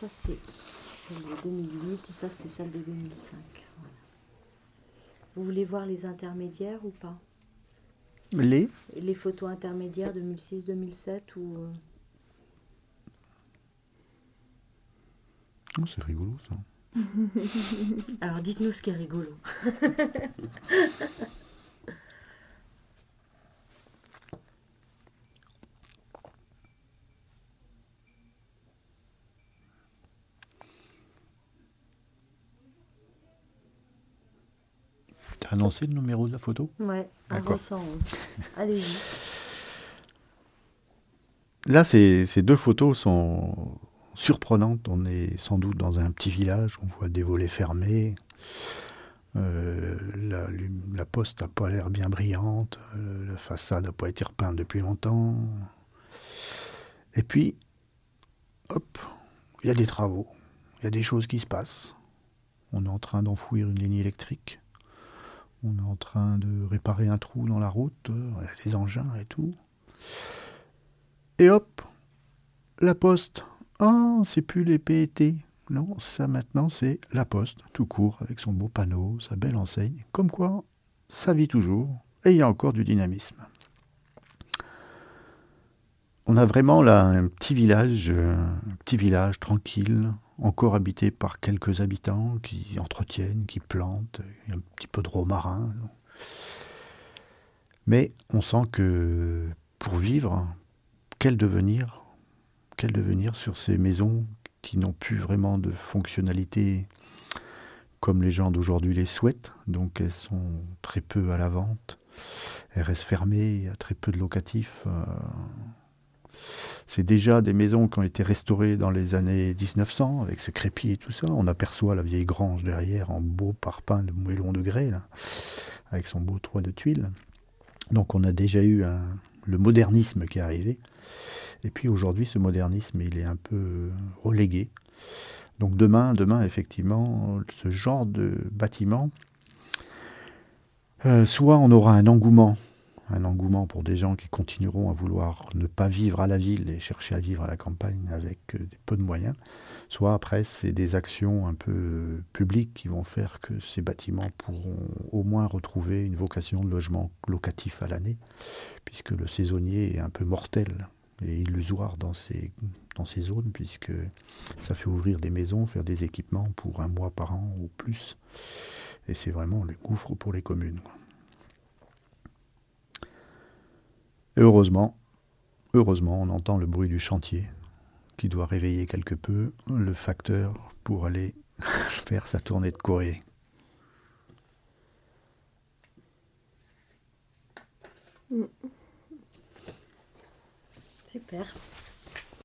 Ça, c'est celle de 2008 et ça, c'est celle de 2005. Voilà. Vous voulez voir les intermédiaires ou pas? Les? Les photos intermédiaires 2006-2007 ou... euh, Oh, C'est rigolo ça. Alors, dites-nous ce qui est rigolo. T'as annoncé le numéro de la photo Ouais, D'accord. avant 111. Allez-y. Là, ces, ces deux photos sont surprenantes. On est sans doute dans un petit village, on voit des volets fermés. Euh, la poste n'a pas l'air bien brillante, euh, la façade n'a pas été repeinte depuis longtemps. Et puis, hop, il y a des travaux, il y a des choses qui se passent. On est en train d'enfouir une ligne électrique. On est en train de réparer un trou dans la route, euh, des engins et tout. Et hop, la poste. Ah, c'est plus les PET. Non, ça maintenant c'est la poste, tout court, avec son beau panneau, sa belle enseigne. Comme quoi, ça vit toujours, et il y a encore du dynamisme. On a vraiment là un petit village, euh, un petit village tranquille, encore habité par quelques habitants qui entretiennent, qui plantent, un petit peu de romarin. Mais on sent que pour vivre, quel devenir, quel devenir sur ces maisons qui n'ont plus vraiment de fonctionnalité comme les gens d'aujourd'hui les souhaitent. Donc elles sont très peu à la vente, elles restent fermées, il y a très peu de locatifs. euh. C'est déjà des maisons qui ont été restaurées dans les années 1900 avec ce crépi et tout ça. On aperçoit la vieille grange derrière en beau parpaing de moellon de grès, avec son beau toit de tuiles. Donc on a déjà eu le modernisme qui est arrivé. Et puis aujourd'hui, ce modernisme, il est un peu relégué. Donc demain, demain, effectivement, ce genre de bâtiment, euh, soit on aura un engouement, un engouement pour des gens qui continueront à vouloir ne pas vivre à la ville et chercher à vivre à la campagne avec euh, peu de moyens, soit après c'est des actions un peu publiques qui vont faire que ces bâtiments pourront au moins retrouver une vocation de logement locatif à l'année, puisque le saisonnier est un peu mortel et illusoire dans ces, dans ces zones, puisque ça fait ouvrir des maisons, faire des équipements pour un mois par an ou plus. Et c'est vraiment le gouffre pour les communes. quoi. Et heureusement, heureusement, on entend le bruit du chantier qui doit réveiller quelque peu le facteur pour aller faire sa tournée de Corée. Super.